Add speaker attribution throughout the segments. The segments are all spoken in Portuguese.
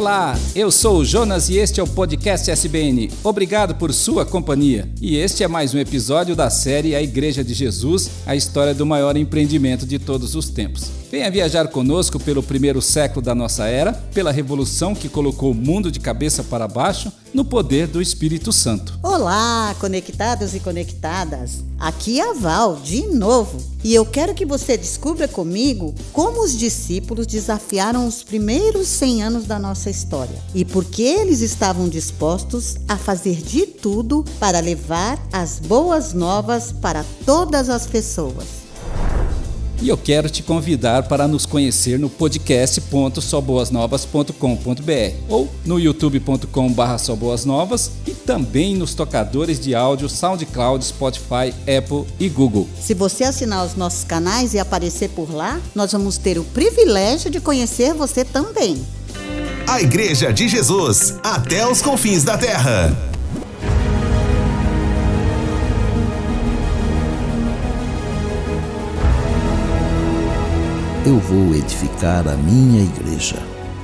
Speaker 1: Olá, eu sou o Jonas e este é o podcast SBN. Obrigado por sua companhia. E este é mais um episódio da série A Igreja de Jesus, a história do maior empreendimento de todos os tempos. Venha viajar conosco pelo primeiro século da nossa era, pela revolução que colocou o mundo de cabeça para baixo no poder do Espírito Santo.
Speaker 2: Olá, conectados e conectadas. Aqui é a Val, de novo. E eu quero que você descubra comigo como os discípulos desafiaram os primeiros 100 anos da nossa história e por que eles estavam dispostos a fazer de tudo para levar as boas novas para todas as pessoas.
Speaker 1: E eu quero te convidar para nos conhecer no podcast.soboasnovas.com.br ou no youtube.com.br soboasnovas e também nos tocadores de áudio SoundCloud, Spotify, Apple e Google.
Speaker 2: Se você assinar os nossos canais e aparecer por lá, nós vamos ter o privilégio de conhecer você também.
Speaker 3: A Igreja de Jesus, até os confins da terra.
Speaker 4: Eu vou edificar a minha igreja.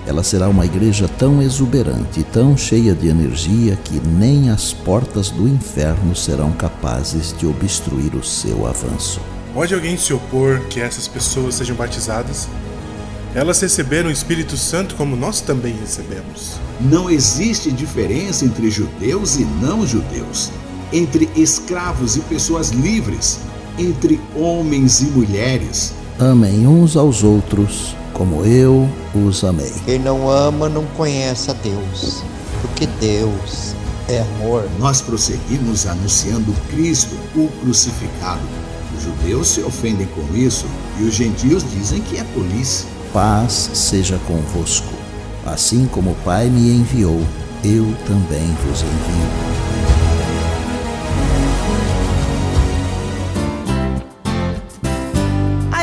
Speaker 4: Ela será uma igreja tão exuberante e tão cheia de energia que nem as portas do inferno serão capazes de obstruir o seu avanço.
Speaker 5: Pode alguém se opor que essas pessoas sejam batizadas? Elas receberam o Espírito Santo como nós também recebemos.
Speaker 6: Não existe diferença entre judeus e não judeus, entre escravos e pessoas livres, entre homens e mulheres.
Speaker 4: Amem uns aos outros como eu os amei.
Speaker 7: Quem não ama não conhece a Deus, porque Deus é amor.
Speaker 6: Nós prosseguimos anunciando Cristo, o crucificado. Os judeus se ofendem com isso e os gentios dizem que é tolice.
Speaker 4: Paz seja convosco. Assim como o Pai me enviou, eu também vos envio.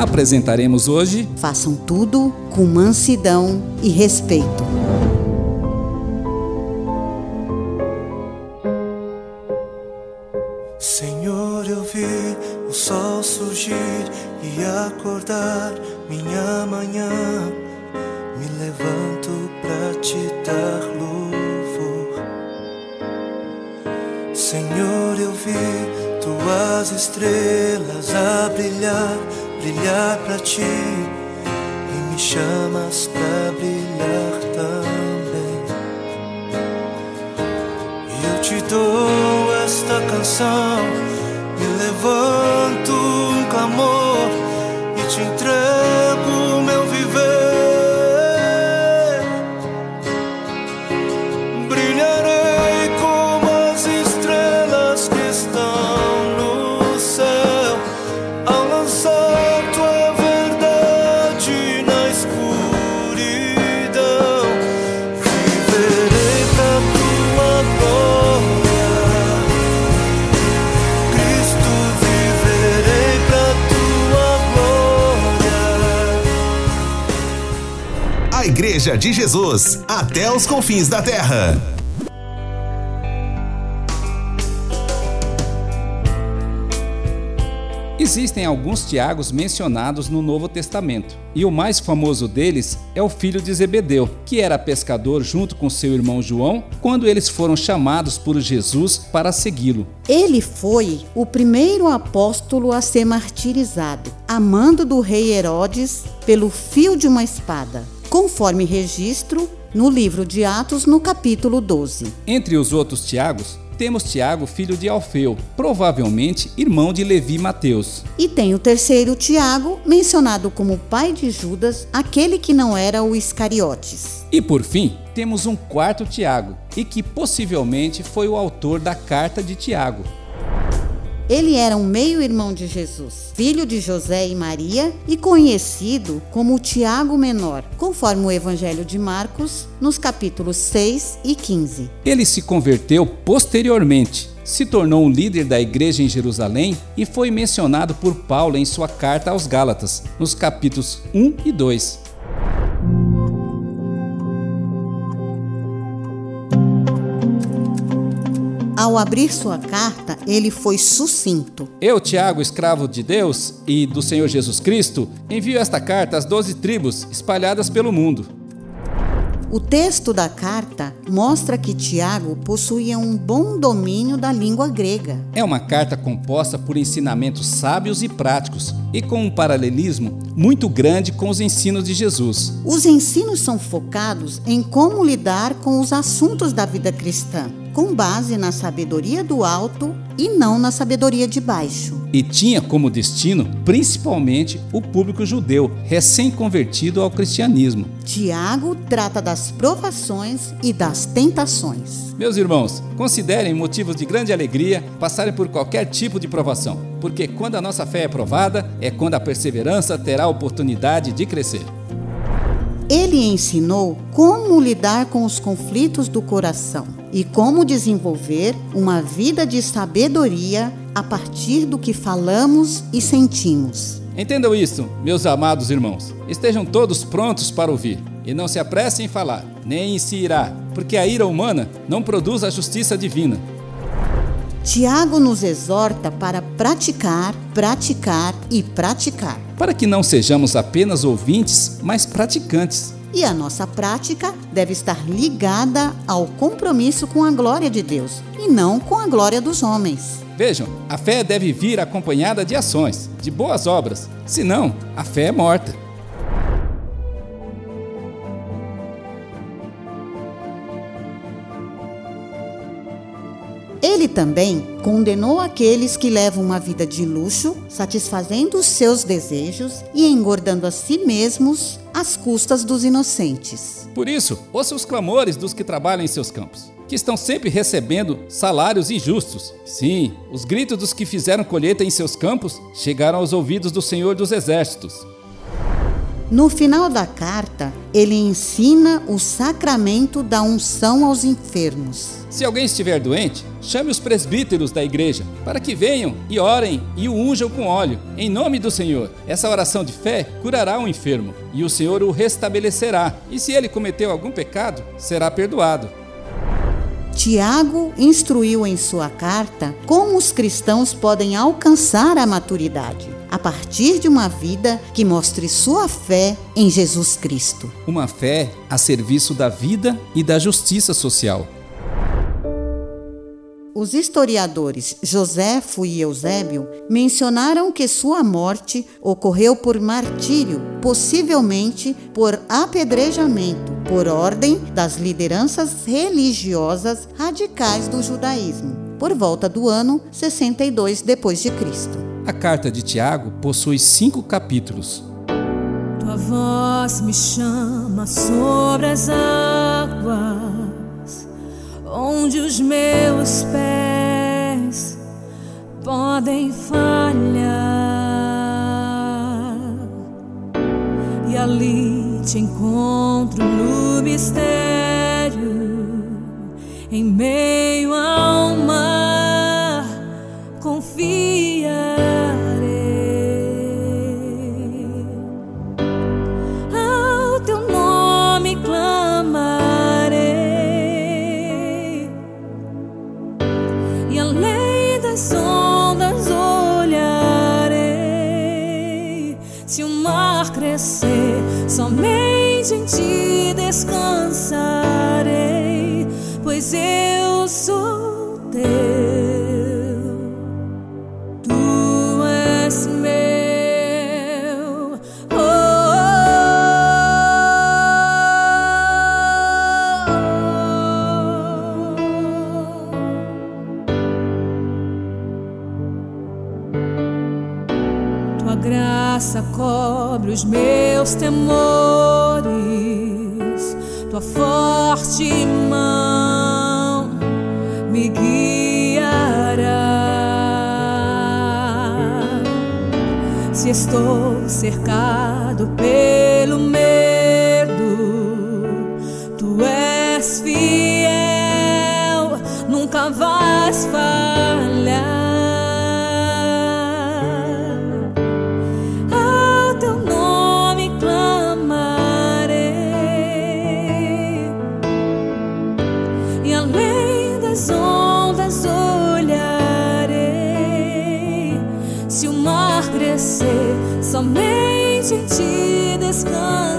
Speaker 1: Apresentaremos hoje
Speaker 2: Façam tudo com mansidão e respeito.
Speaker 8: Senhor, eu vi o sol surgir e acordar minha manhã. Me levanto pra te dar louvor. Senhor, eu vi tuas estrelas a brilhar, brilhar pra ti. E me chamas pra brilhar também. Eu te dou esta canção, me levanto
Speaker 3: Igreja de Jesus, até os confins da terra.
Speaker 1: Existem alguns Tiagos mencionados no Novo Testamento, e o mais famoso deles é o filho de Zebedeu, que era pescador junto com seu irmão João, quando eles foram chamados por Jesus para segui-lo.
Speaker 2: Ele foi o primeiro apóstolo a ser martirizado, amando do rei Herodes pelo fio de uma espada, conforme registro no livro de Atos, no capítulo 12.
Speaker 1: Entre os outros Tiagos, temos Tiago, filho de Alfeu, provavelmente irmão de Levi e Mateus.
Speaker 2: E tem o terceiro Tiago, mencionado como pai de Judas, aquele que não era o Iscariotes.
Speaker 1: E por fim, temos um quarto Tiago, e que possivelmente foi o autor da carta de Tiago.
Speaker 2: Ele era um meio-irmão de Jesus, filho de José e Maria e conhecido como Tiago Menor, conforme o Evangelho de Marcos, nos capítulos 6 e 15.
Speaker 1: Ele se converteu posteriormente, se tornou um líder da igreja em Jerusalém e foi mencionado por Paulo em sua carta aos Gálatas, nos capítulos 1 e 2.
Speaker 2: Ao abrir sua carta, ele foi sucinto.
Speaker 1: Eu, Tiago, escravo de Deus e do Senhor Jesus Cristo, envio esta carta às doze tribos espalhadas pelo mundo.
Speaker 2: O texto da carta mostra que Tiago possuía um bom domínio da língua grega.
Speaker 1: É uma carta composta por ensinamentos sábios e práticos e com um paralelismo muito grande com os ensinos de Jesus.
Speaker 2: Os ensinos são focados em como lidar com os assuntos da vida cristã, com base na sabedoria do alto e não na sabedoria de baixo.
Speaker 1: E tinha como destino principalmente o público judeu, recém-convertido ao cristianismo.
Speaker 2: Tiago trata das provações e das tentações.
Speaker 1: Meus irmãos, considerem motivos de grande alegria passarem por qualquer tipo de provação, porque quando a nossa fé é provada, é quando a perseverança terá a oportunidade de crescer.
Speaker 2: Ele ensinou como lidar com os conflitos do coração e como desenvolver uma vida de sabedoria a partir do que falamos e sentimos.
Speaker 1: Entendam isso, meus amados irmãos. Estejam todos prontos para ouvir e não se apressem em falar, nem em se irá, porque a ira humana não produz a justiça divina.
Speaker 2: Tiago nos exorta para praticar, praticar e praticar.
Speaker 1: Para que não sejamos apenas ouvintes, mas praticantes.
Speaker 2: E a nossa prática deve estar ligada ao compromisso com a glória de Deus e não com a glória dos homens.
Speaker 1: Vejam, a fé deve vir acompanhada de ações, de boas obras. Senão, a fé é morta.
Speaker 2: Também condenou aqueles que levam uma vida de luxo, satisfazendo os seus desejos e engordando a si mesmos às custas dos inocentes.
Speaker 1: Por isso, ouça os clamores dos que trabalham em seus campos, que estão sempre recebendo salários injustos. Sim, os gritos dos que fizeram colheita em seus campos chegaram aos ouvidos do Senhor dos Exércitos.
Speaker 2: No final da carta, ele ensina o sacramento da unção aos enfermos.
Speaker 1: Se alguém estiver doente, chame os presbíteros da igreja para que venham e orem e o unjam com óleo, em nome do Senhor. Essa oração de fé curará o enfermo e o Senhor o restabelecerá. E se ele cometeu algum pecado, será perdoado.
Speaker 2: Tiago instruiu em sua carta como os cristãos podem alcançar a maturidade a partir de uma vida que mostre sua fé em Jesus Cristo.
Speaker 1: Uma fé a serviço da vida e da justiça social.
Speaker 2: Os historiadores Joséfo e Eusébio mencionaram que sua morte ocorreu por martírio, possivelmente por apedrejamento, por ordem das lideranças religiosas radicais do judaísmo, por volta do ano 62 depois de Cristo.
Speaker 1: A carta de Tiago possui cinco capítulos.
Speaker 9: Tua voz me chama sobre as águas, onde os meus pés podem falhar, e ali te encontro no mistério, em meio ao mar, somente em ti descansarei, Se estou cercado pelo medo, somente em ti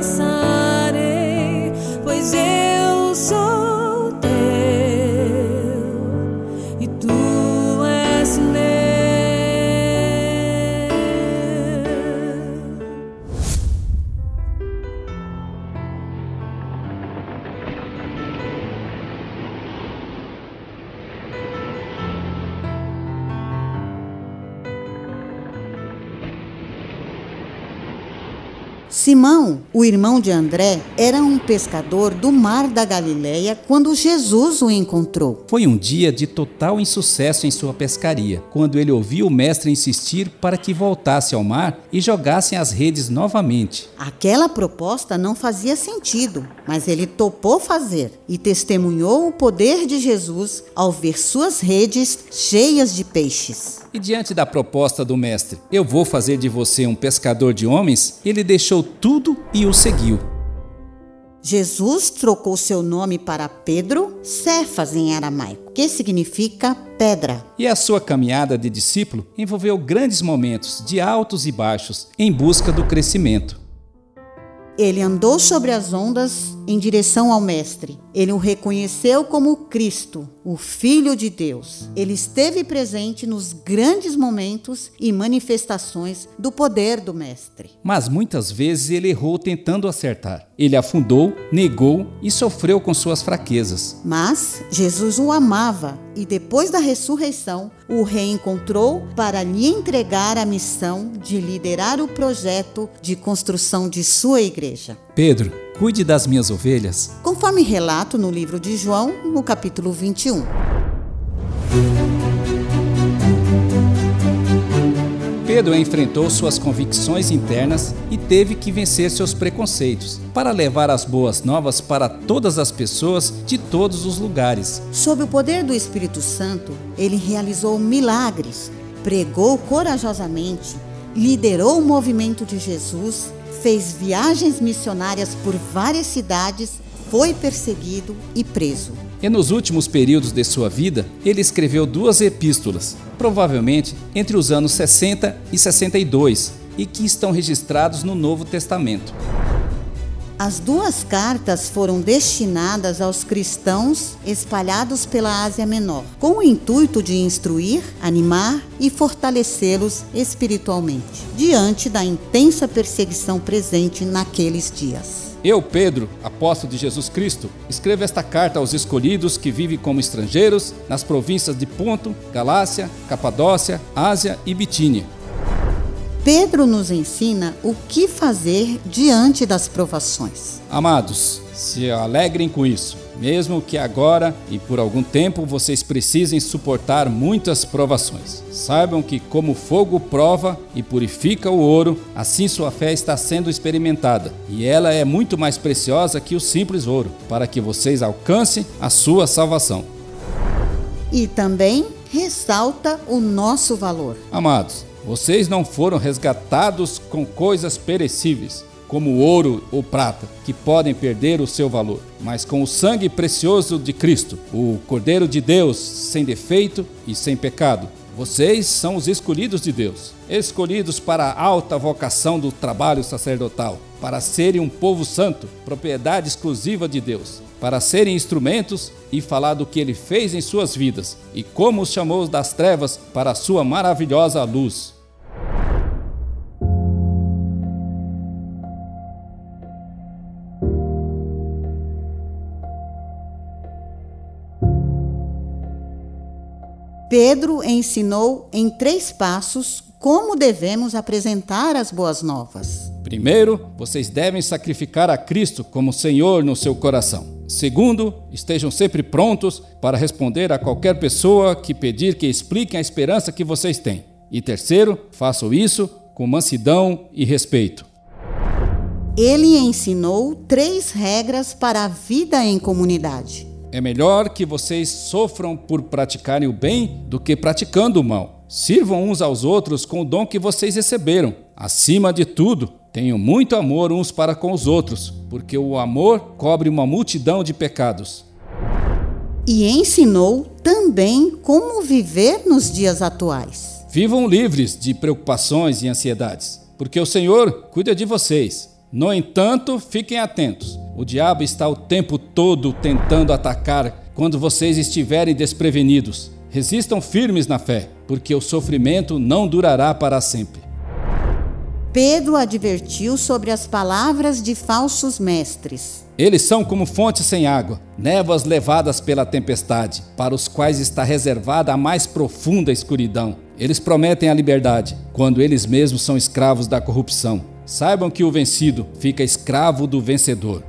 Speaker 2: Simão, o irmão de André, era um pescador do mar da Galileia quando Jesus o encontrou.
Speaker 1: Foi um dia de total insucesso em sua pescaria, quando ele ouviu o mestre insistir para que voltasse ao mar e jogassem as redes novamente.
Speaker 2: Aquela proposta não fazia sentido, mas ele topou fazer e testemunhou o poder de Jesus ao ver suas redes cheias de peixes.
Speaker 1: E diante da proposta do mestre, eu vou fazer de você um pescador de homens, ele deixou tudo e o seguiu.
Speaker 2: Jesus trocou seu nome para Pedro, Cefas em aramaico, que significa pedra.
Speaker 1: E a sua caminhada de discípulo envolveu grandes momentos de altos e baixos em busca do crescimento.
Speaker 2: Ele andou sobre as ondas em direção ao Mestre. Ele o reconheceu como Cristo, o Filho de Deus. Ele esteve presente nos grandes momentos e manifestações do poder do Mestre.
Speaker 1: Mas muitas vezes ele errou tentando acertar. Ele afundou, negou e sofreu com suas fraquezas.
Speaker 2: Mas Jesus o amava e depois da ressurreição o reencontrou para lhe entregar a missão de liderar o projeto de construção de sua igreja.
Speaker 1: Pedro, cuide das minhas ovelhas.
Speaker 2: Conforme relato no livro de João, no capítulo 21.
Speaker 1: Pedro enfrentou suas convicções internas e teve que vencer seus preconceitos para levar as boas novas para todas as pessoas de todos os lugares.
Speaker 2: Sob o poder do Espírito Santo, ele realizou milagres, pregou corajosamente, liderou o movimento de Jesus, fez viagens missionárias por várias cidades, foi perseguido e preso.
Speaker 1: E nos últimos períodos de sua vida, ele escreveu duas epístolas, provavelmente entre os anos 60 e 62, e que estão registrados no Novo Testamento.
Speaker 2: As duas cartas foram destinadas aos cristãos espalhados pela Ásia Menor, com o intuito de instruir, animar e fortalecê-los espiritualmente, diante da intensa perseguição presente naqueles dias.
Speaker 1: Eu, Pedro, apóstolo de Jesus Cristo, escrevo esta carta aos escolhidos que vivem como estrangeiros nas províncias de Ponto, Galácia, Capadócia, Ásia e Bitínia.
Speaker 2: Pedro nos ensina o que fazer diante das provações.
Speaker 1: Amados, se alegrem com isso, mesmo que agora e por algum tempo vocês precisem suportar muitas provações. Saibam que, como fogo prova e purifica o ouro, assim sua fé está sendo experimentada, e ela é muito mais preciosa que o simples ouro, para que vocês alcancem a sua salvação.
Speaker 2: E também ressalta o nosso valor.
Speaker 1: Amados, vocês não foram resgatados com coisas perecíveis, como ouro ou prata, que podem perder o seu valor, mas com o sangue precioso de Cristo, o Cordeiro de Deus, sem defeito e sem pecado. Vocês são os escolhidos de Deus, escolhidos para a alta vocação do trabalho sacerdotal, para serem um povo santo, propriedade exclusiva de Deus, para serem instrumentos e falar do que ele fez em suas vidas e como os chamou das trevas para a sua maravilhosa luz.
Speaker 2: Pedro ensinou em três passos como devemos apresentar as boas novas.
Speaker 1: Primeiro, vocês devem sacrificar a Cristo como Senhor no seu coração. Segundo, estejam sempre prontos para responder a qualquer pessoa que pedir que expliquem a esperança que vocês têm. E terceiro, façam isso com mansidão e respeito.
Speaker 2: Ele ensinou três regras para a vida em comunidade.
Speaker 1: É melhor que vocês sofram por praticarem o bem do que praticando o mal. Sirvam uns aos outros com o dom que vocês receberam. Acima de tudo, tenham muito amor uns para com os outros, porque o amor cobre uma multidão de pecados.
Speaker 2: E ensinou também como viver nos dias atuais.
Speaker 1: Vivam livres de preocupações e ansiedades, porque o Senhor cuida de vocês. No entanto, fiquem atentos. O diabo está o tempo todo tentando atacar quando vocês estiverem desprevenidos. Resistam firmes na fé, porque o sofrimento não durará para sempre.
Speaker 2: Pedro advertiu sobre as palavras de falsos mestres.
Speaker 1: Eles são como fontes sem água, névoas levadas pela tempestade, para os quais está reservada a mais profunda escuridão. Eles prometem a liberdade, quando eles mesmos são escravos da corrupção. Saibam que o vencido fica escravo do vencedor.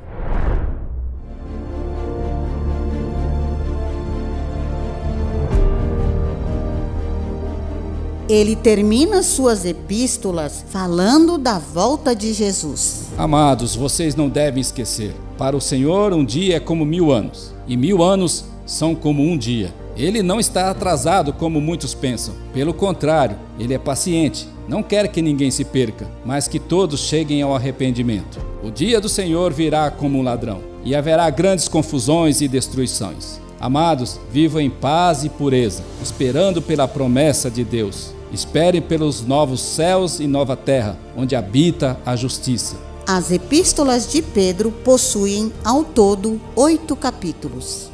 Speaker 2: Ele termina suas epístolas falando da volta de Jesus.
Speaker 1: Amados, vocês não devem esquecer: para o Senhor, um dia é como mil anos, e mil anos são como um dia. Ele não está atrasado como muitos pensam. Pelo contrário, ele é paciente. Não quer que ninguém se perca, mas que todos cheguem ao arrependimento. O dia do Senhor virá como um ladrão, e haverá grandes confusões e destruições. Amados, vivam em paz e pureza, esperando pela promessa de Deus. Esperem pelos novos céus e nova terra, onde habita a justiça.
Speaker 2: As epístolas de Pedro possuem, ao todo, oito capítulos.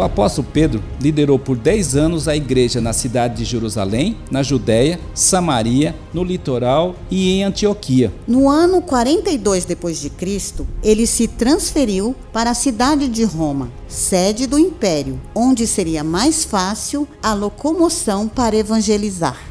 Speaker 1: O apóstolo Pedro liderou por 10 anos a igreja na cidade de Jerusalém, na Judéia, Samaria, no litoral e em Antioquia.
Speaker 2: No ano 42 depois de Cristo, ele se transferiu para a cidade de Roma, sede do império, onde seria mais fácil a locomoção para evangelizar.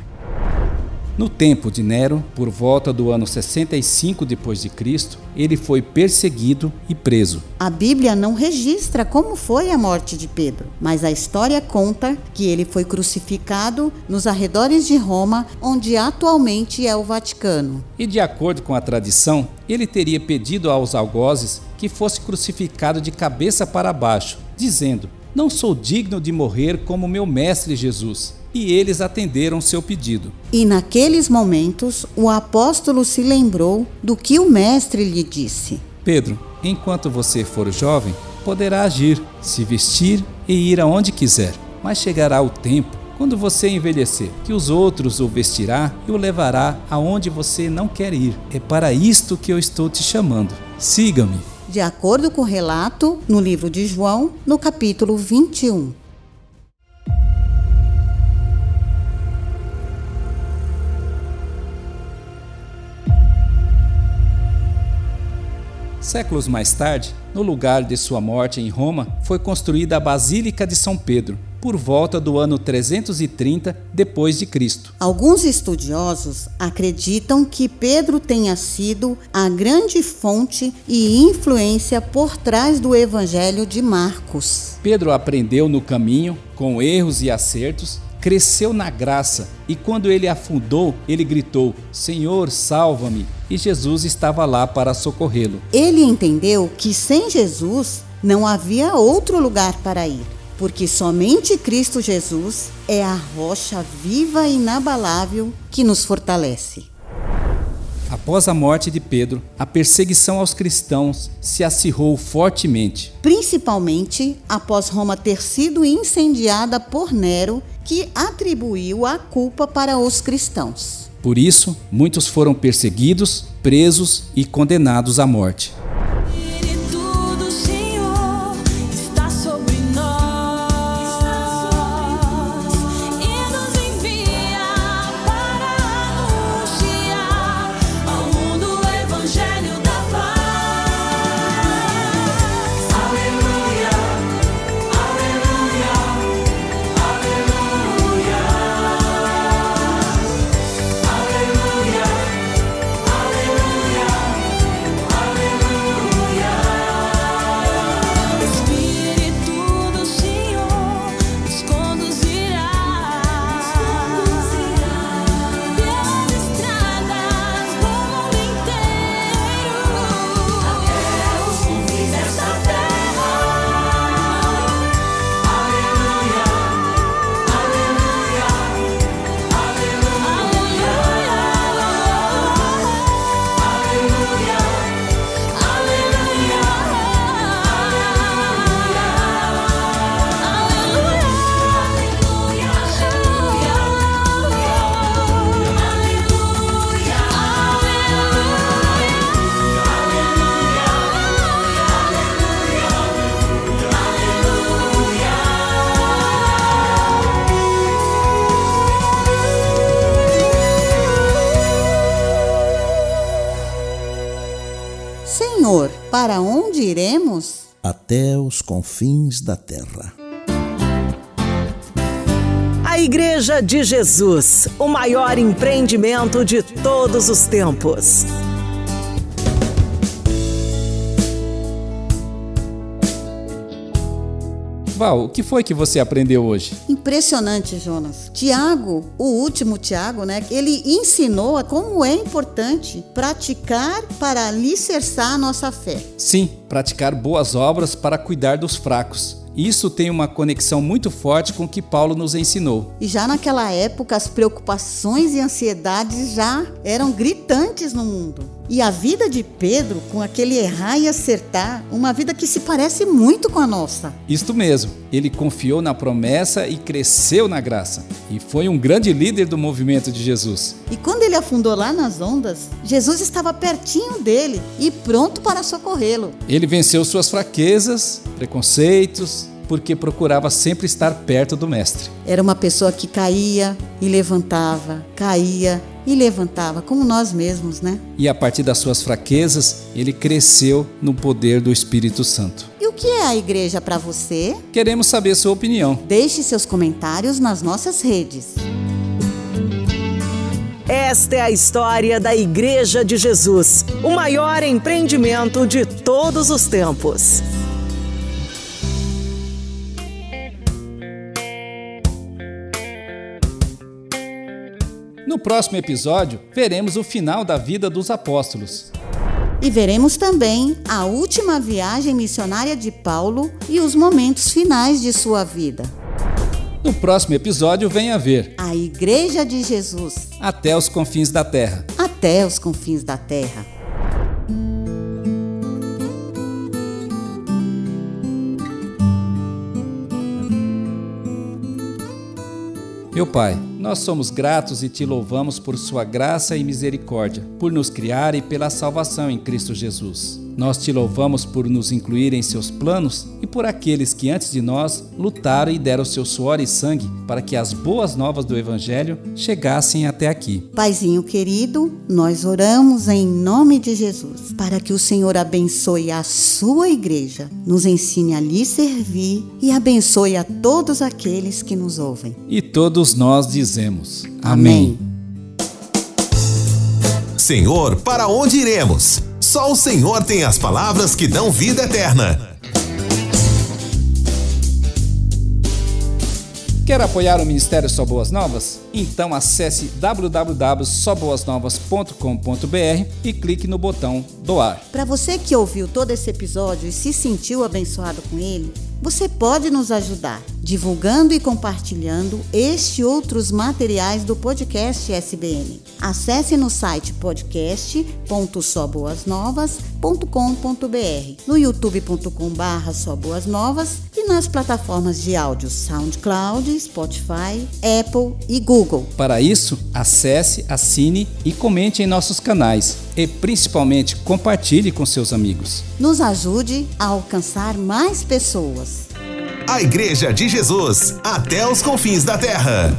Speaker 1: No tempo de Nero, por volta do ano 65 depois de Cristo, ele foi perseguido e preso.
Speaker 2: A Bíblia não registra como foi a morte de Pedro, mas a história conta que ele foi crucificado nos arredores de Roma, onde atualmente é o Vaticano.
Speaker 1: E de acordo com a tradição, ele teria pedido aos algozes que fosse crucificado de cabeça para baixo, dizendo: Não sou digno de morrer como meu mestre Jesus e eles atenderam seu pedido.
Speaker 2: E naqueles momentos o apóstolo se lembrou do que o mestre lhe disse:
Speaker 1: Pedro, enquanto você for jovem, poderá agir, se vestir e ir aonde quiser. Mas chegará o tempo, quando você envelhecer, que os outros o vestirá e o levará aonde você não quer ir. É para isto que eu estou te chamando. Siga-me.
Speaker 2: De acordo com o relato no livro de João, no capítulo 21.
Speaker 1: Séculos mais tarde, no lugar de sua morte em Roma, foi construída a Basílica de São Pedro, por volta do ano 330 depois de Cristo.
Speaker 2: Alguns estudiosos acreditam que Pedro tenha sido a grande fonte e influência por trás do Evangelho de Marcos.
Speaker 1: Pedro aprendeu no caminho, com erros e acertos, cresceu na graça e quando ele afundou, ele gritou: Senhor, salva-me! E Jesus estava lá para socorrê-lo.
Speaker 2: Ele entendeu que sem Jesus não havia outro lugar para ir, porque somente Cristo Jesus é a rocha viva e inabalável que nos fortalece.
Speaker 1: Após a morte de Pedro, a perseguição aos cristãos se acirrou fortemente.
Speaker 2: Principalmente após Roma ter sido incendiada por Nero, que atribuiu a culpa para os cristãos.
Speaker 1: Por isso, muitos foram perseguidos, presos e condenados à morte.
Speaker 4: Até os confins da terra.
Speaker 10: A Igreja de Jesus, o maior empreendimento de todos os tempos.
Speaker 1: Val, o que foi que você aprendeu hoje?
Speaker 2: Impressionante, Jonas. Tiago, o último Tiago, né? Ele ensinou a como é importante praticar para alicerçar a nossa fé.
Speaker 1: Sim, praticar boas obras para cuidar dos fracos. Isso tem uma conexão muito forte com o que Paulo nos ensinou.
Speaker 2: E já naquela época, as preocupações e ansiedades já eram gritantes no mundo. E a vida de Pedro, com aquele errar e acertar, uma vida que se parece muito com a nossa.
Speaker 1: Isto mesmo, ele confiou na promessa e cresceu na graça. E foi um grande líder do movimento de Jesus.
Speaker 2: E quando ele afundou lá nas ondas, Jesus estava pertinho dele e pronto para socorrê-lo.
Speaker 1: Ele venceu suas fraquezas, preconceitos, porque procurava sempre estar perto do Mestre.
Speaker 2: Era uma pessoa que caía e levantava, caía e levantava, como nós mesmos, né?
Speaker 1: E a partir das suas fraquezas, ele cresceu no poder do Espírito Santo.
Speaker 2: E o que é a igreja para você?
Speaker 1: Queremos saber sua opinião.
Speaker 2: Deixe seus comentários nas nossas redes.
Speaker 10: Esta é a história da Igreja de Jesus, o maior empreendimento de todos os tempos.
Speaker 1: No próximo episódio, veremos o final da vida dos apóstolos.
Speaker 2: E veremos também a última viagem missionária de Paulo e os momentos finais de sua vida.
Speaker 1: No próximo episódio, venha ver
Speaker 2: a Igreja de Jesus
Speaker 1: até os confins da terra.
Speaker 2: Até os confins da terra.
Speaker 1: Meu Pai, nós somos gratos e te louvamos por Sua graça e misericórdia, por nos criar e pela salvação em Cristo Jesus. Nós te louvamos por nos incluir em seus planos e por aqueles que antes de nós lutaram e deram seu suor e sangue para que as boas novas do Evangelho chegassem até aqui.
Speaker 2: Paizinho querido, nós oramos em nome de Jesus para que o Senhor abençoe a sua igreja, nos ensine a lhe servir e abençoe a todos aqueles que nos ouvem.
Speaker 1: E todos nós dizemos: Amém.
Speaker 3: Senhor, para onde iremos? Só o Senhor tem as palavras que dão vida eterna.
Speaker 1: Quer apoiar o Ministério Só Boas Novas? Então acesse www.soboasnovas.com.br e clique no botão doar.
Speaker 2: Para você que ouviu todo esse episódio e se sentiu abençoado com ele, você pode nos ajudar divulgando e compartilhando este e outros materiais do podcast SBN. Acesse no site podcast.soboasnovas.com.br, no youtube.com.br soboasnovas e nas plataformas de áudio SoundCloud, Spotify, Apple e Google.
Speaker 1: Para isso, acesse, assine e comente em nossos canais e principalmente compartilhe com seus amigos.
Speaker 2: Nos ajude a alcançar mais pessoas.
Speaker 3: A Igreja de Jesus, até os confins da terra.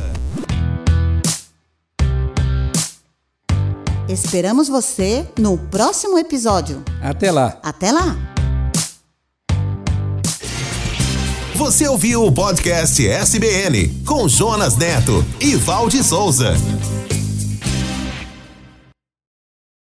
Speaker 2: Esperamos você no próximo episódio.
Speaker 1: Até lá.
Speaker 2: Até lá.
Speaker 3: Você ouviu o podcast SBN com Jonas Neto e Valde Souza.